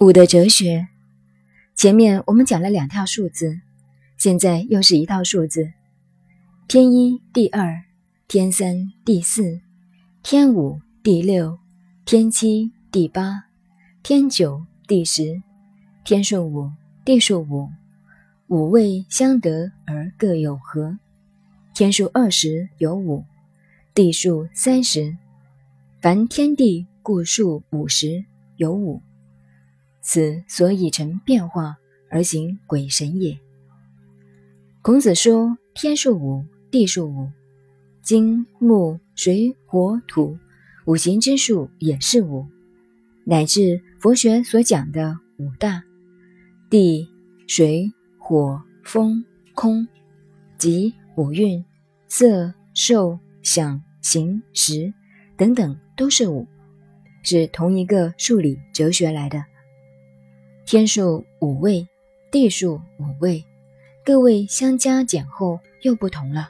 五的哲学，前面我们讲了两套数字，现在又是一套数字：天一第二，天三第四，天五第六，天七第八，天九第十，天数五，地数五，五位相得而各有和。天数二十有五，地数三十，凡天地故数五十有五。此所以成变化而行鬼神也。孔子说：“天数五，地数五，金木水火土五行之数也是五，乃至佛学所讲的五大地水火风空，即五蕴色受想行识等等，都是五，是同一个数理哲学来的。”天数五位，地数五位，各位相加减后又不同了。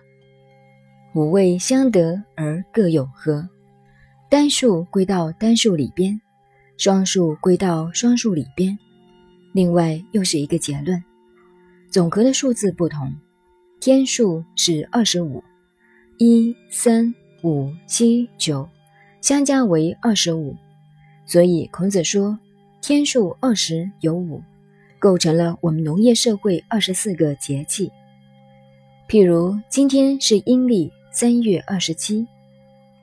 五位相得而各有和，单数归到单数里边，双数归到双数里边。另外又是一个结论：总和的数字不同，天数是二十五，一、三、五、七、九相加为二十五，所以孔子说。天数二十有五，构成了我们农业社会二十四个节气。譬如今天是阴历三月二十七，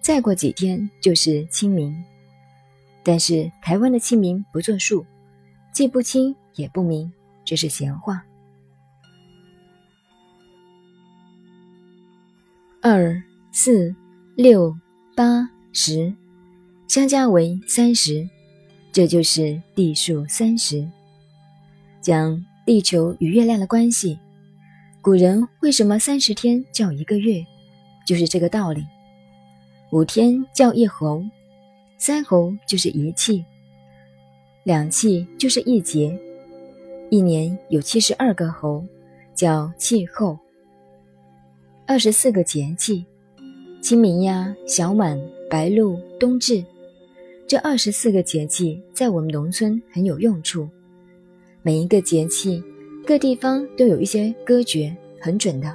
再过几天就是清明。但是台湾的清明不作数，既不清也不明，这是闲话。二、四、六、八、十，相加为三十。这就是地数三十，讲地球与月亮的关系。古人为什么三十天叫一个月，就是这个道理。五天叫一候，三候就是一气，两气就是一节。一年有七十二个候，叫气候。二十四个节气：清明呀、小满、白露、冬至。这二十四个节气在我们农村很有用处，每一个节气，各地方都有一些歌诀，很准的。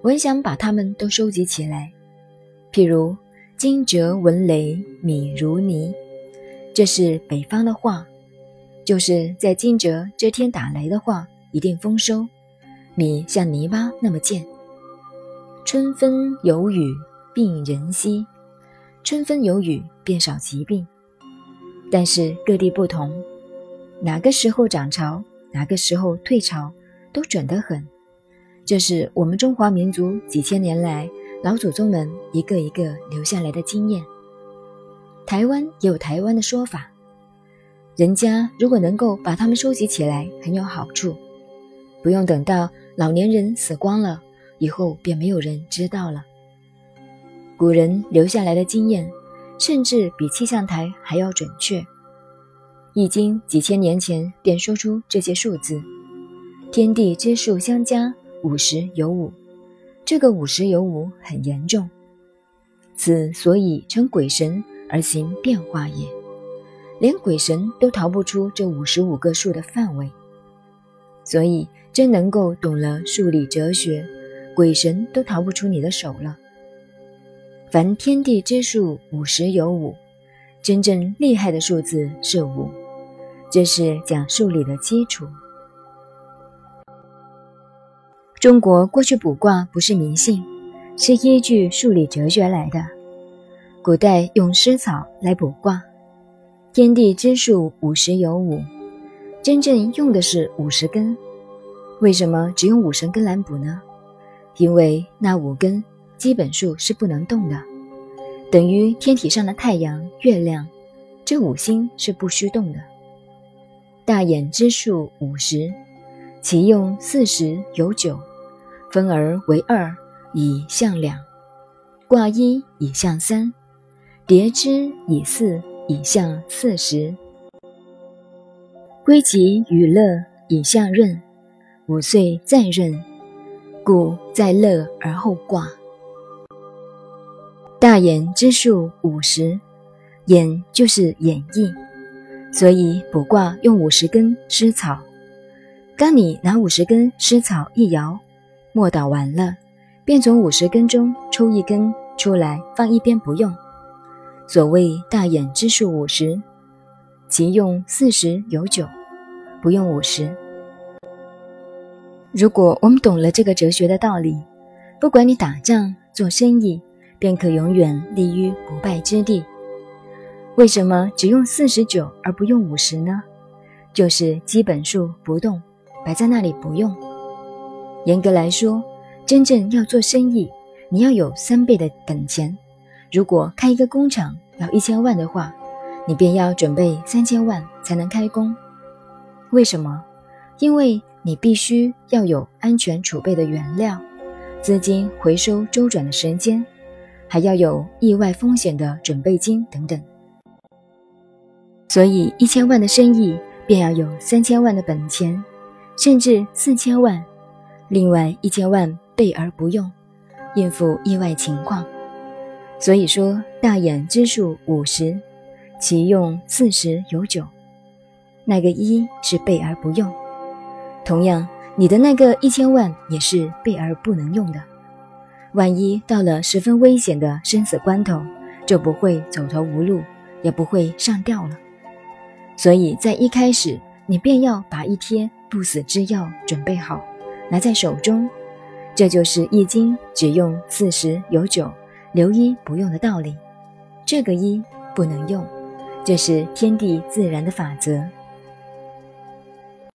我很想把它们都收集起来。譬如“惊蛰闻雷，米如泥”，这是北方的话，就是在惊蛰这天打雷的话，一定丰收，米像泥巴那么贱。春分有雨，病人稀。春分有雨，便少疾病。但是各地不同，哪个时候涨潮，哪个时候退潮，都准得很。这是我们中华民族几千年来老祖宗们一个一个留下来的经验。台湾也有台湾的说法，人家如果能够把它们收集起来，很有好处，不用等到老年人死光了以后，便没有人知道了。古人留下来的经验，甚至比气象台还要准确。《易经》几千年前便说出这些数字：天地之数相加五十有五。这个五十有五很严重，此所以称鬼神而行变化也。连鬼神都逃不出这五十五个数的范围，所以真能够懂了数理哲学，鬼神都逃不出你的手了。凡天地之数五十有五，真正厉害的数字是五，这是讲数理的基础。中国过去卜卦不是迷信，是依据数理哲学来的。古代用湿草来卜卦，天地之数五十有五，真正用的是五十根。为什么只用五十根来卜呢？因为那五根。基本数是不能动的，等于天体上的太阳、月亮，这五星是不虚动的。大眼之数五十，其用四十有九，分而为二，以象两；卦一以象三，叠之以四，以象四十。归吉与乐以象任，五岁再任，故在乐而后卦。大眼之数五十，眼就是演绎，所以卜卦用五十根湿草。当你拿五十根湿草一摇，磨倒完了，便从五十根中抽一根出来放一边不用。所谓大眼之数五十，其用四十有九，不用五十。如果我们懂了这个哲学的道理，不管你打仗做生意，便可永远立于不败之地。为什么只用四十九而不用五十呢？就是基本数不动。摆在那里不用。严格来说，真正要做生意，你要有三倍的本钱。如果开一个工厂要一千万的话，你便要准备三千万才能开工。为什么？因为你必须要有安全储备的原料、资金回收周转的时间，还要有意外风险的准备金等等。所以，一千万的生意便要有三千万的本钱。甚至四千万，另外一千万备而不用，应付意外情况。所以说，大眼之数五十，其用四十有九。那个一是备而不用，同样，你的那个一千万也是备而不能用的。万一到了十分危险的生死关头，就不会走投无路，也不会上吊了。所以在一开始，你便要把一贴。不死之药准备好，拿在手中，这就是《易经》只用四十有九，留一不用的道理。这个一不能用，这是天地自然的法则。